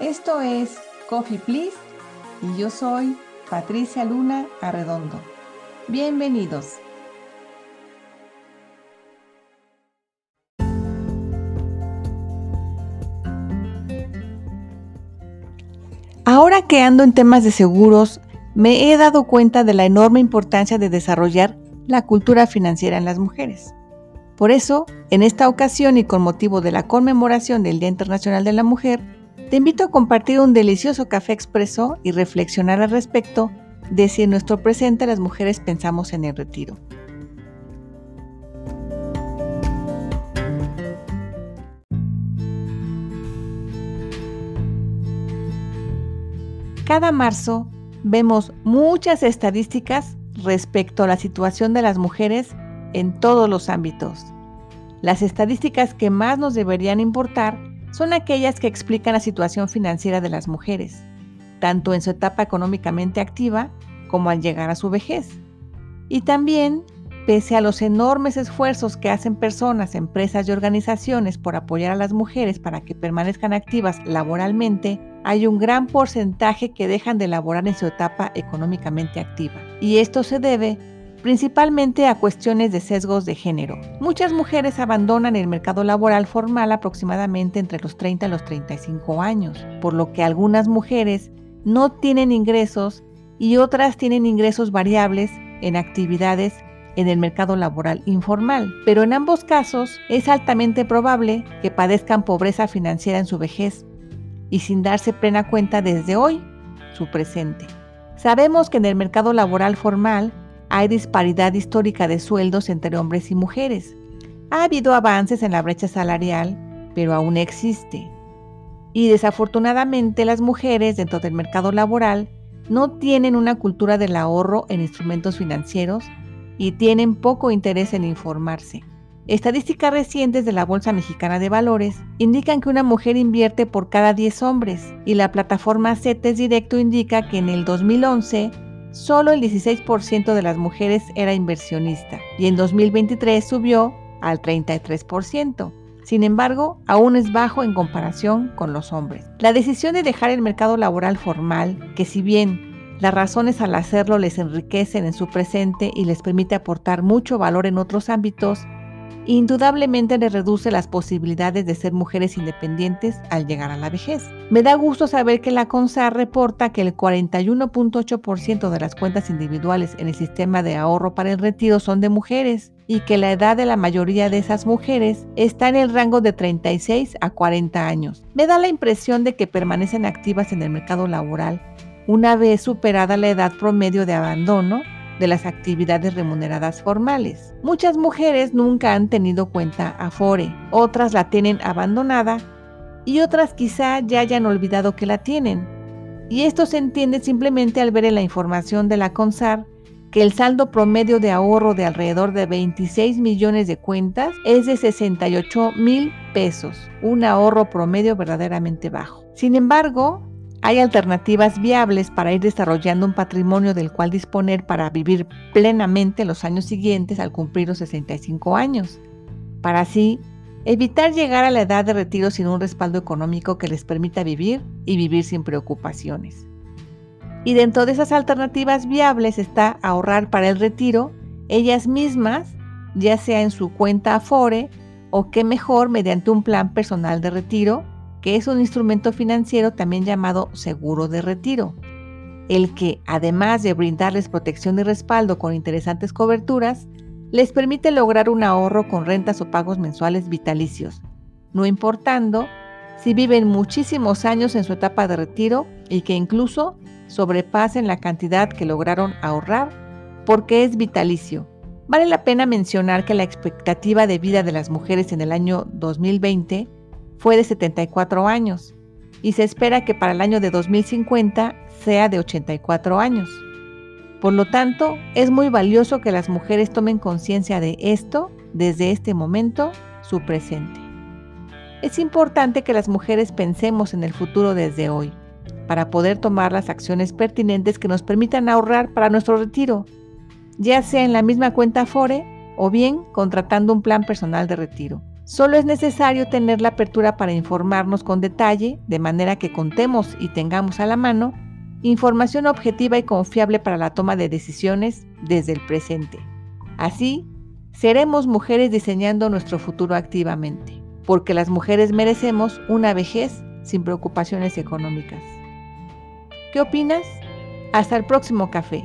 Esto es Coffee Please y yo soy Patricia Luna Arredondo. Bienvenidos. Ahora que ando en temas de seguros, me he dado cuenta de la enorme importancia de desarrollar la cultura financiera en las mujeres. Por eso, en esta ocasión y con motivo de la conmemoración del Día Internacional de la Mujer, te invito a compartir un delicioso café expreso y reflexionar al respecto de si en nuestro presente las mujeres pensamos en el retiro. Cada marzo vemos muchas estadísticas respecto a la situación de las mujeres en todos los ámbitos. Las estadísticas que más nos deberían importar son aquellas que explican la situación financiera de las mujeres, tanto en su etapa económicamente activa como al llegar a su vejez. Y también, pese a los enormes esfuerzos que hacen personas, empresas y organizaciones por apoyar a las mujeres para que permanezcan activas laboralmente, hay un gran porcentaje que dejan de laborar en su etapa económicamente activa. Y esto se debe principalmente a cuestiones de sesgos de género. Muchas mujeres abandonan el mercado laboral formal aproximadamente entre los 30 y los 35 años, por lo que algunas mujeres no tienen ingresos y otras tienen ingresos variables en actividades en el mercado laboral informal. Pero en ambos casos es altamente probable que padezcan pobreza financiera en su vejez y sin darse plena cuenta desde hoy su presente. Sabemos que en el mercado laboral formal hay disparidad histórica de sueldos entre hombres y mujeres. Ha habido avances en la brecha salarial, pero aún existe. Y desafortunadamente las mujeres dentro del mercado laboral no tienen una cultura del ahorro en instrumentos financieros y tienen poco interés en informarse. Estadísticas recientes de la Bolsa Mexicana de Valores indican que una mujer invierte por cada 10 hombres y la plataforma CETES Directo indica que en el 2011 solo el 16% de las mujeres era inversionista y en 2023 subió al 33%. Sin embargo, aún es bajo en comparación con los hombres. La decisión de dejar el mercado laboral formal, que si bien las razones al hacerlo les enriquecen en su presente y les permite aportar mucho valor en otros ámbitos, indudablemente le reduce las posibilidades de ser mujeres independientes al llegar a la vejez. Me da gusto saber que la CONSAR reporta que el 41.8% de las cuentas individuales en el sistema de ahorro para el retiro son de mujeres y que la edad de la mayoría de esas mujeres está en el rango de 36 a 40 años. Me da la impresión de que permanecen activas en el mercado laboral una vez superada la edad promedio de abandono de las actividades remuneradas formales. Muchas mujeres nunca han tenido cuenta Afore, otras la tienen abandonada y otras quizá ya hayan olvidado que la tienen. Y esto se entiende simplemente al ver en la información de la CONSAR que el saldo promedio de ahorro de alrededor de 26 millones de cuentas es de 68 mil pesos, un ahorro promedio verdaderamente bajo. Sin embargo, hay alternativas viables para ir desarrollando un patrimonio del cual disponer para vivir plenamente los años siguientes al cumplir los 65 años, para así evitar llegar a la edad de retiro sin un respaldo económico que les permita vivir y vivir sin preocupaciones. Y dentro de esas alternativas viables está ahorrar para el retiro ellas mismas, ya sea en su cuenta Afore o qué mejor mediante un plan personal de retiro que es un instrumento financiero también llamado seguro de retiro, el que, además de brindarles protección y respaldo con interesantes coberturas, les permite lograr un ahorro con rentas o pagos mensuales vitalicios, no importando si viven muchísimos años en su etapa de retiro y que incluso sobrepasen la cantidad que lograron ahorrar porque es vitalicio. Vale la pena mencionar que la expectativa de vida de las mujeres en el año 2020 fue de 74 años y se espera que para el año de 2050 sea de 84 años. Por lo tanto, es muy valioso que las mujeres tomen conciencia de esto desde este momento, su presente. Es importante que las mujeres pensemos en el futuro desde hoy, para poder tomar las acciones pertinentes que nos permitan ahorrar para nuestro retiro, ya sea en la misma cuenta FORE o bien contratando un plan personal de retiro. Solo es necesario tener la apertura para informarnos con detalle, de manera que contemos y tengamos a la mano información objetiva y confiable para la toma de decisiones desde el presente. Así, seremos mujeres diseñando nuestro futuro activamente, porque las mujeres merecemos una vejez sin preocupaciones económicas. ¿Qué opinas? Hasta el próximo café.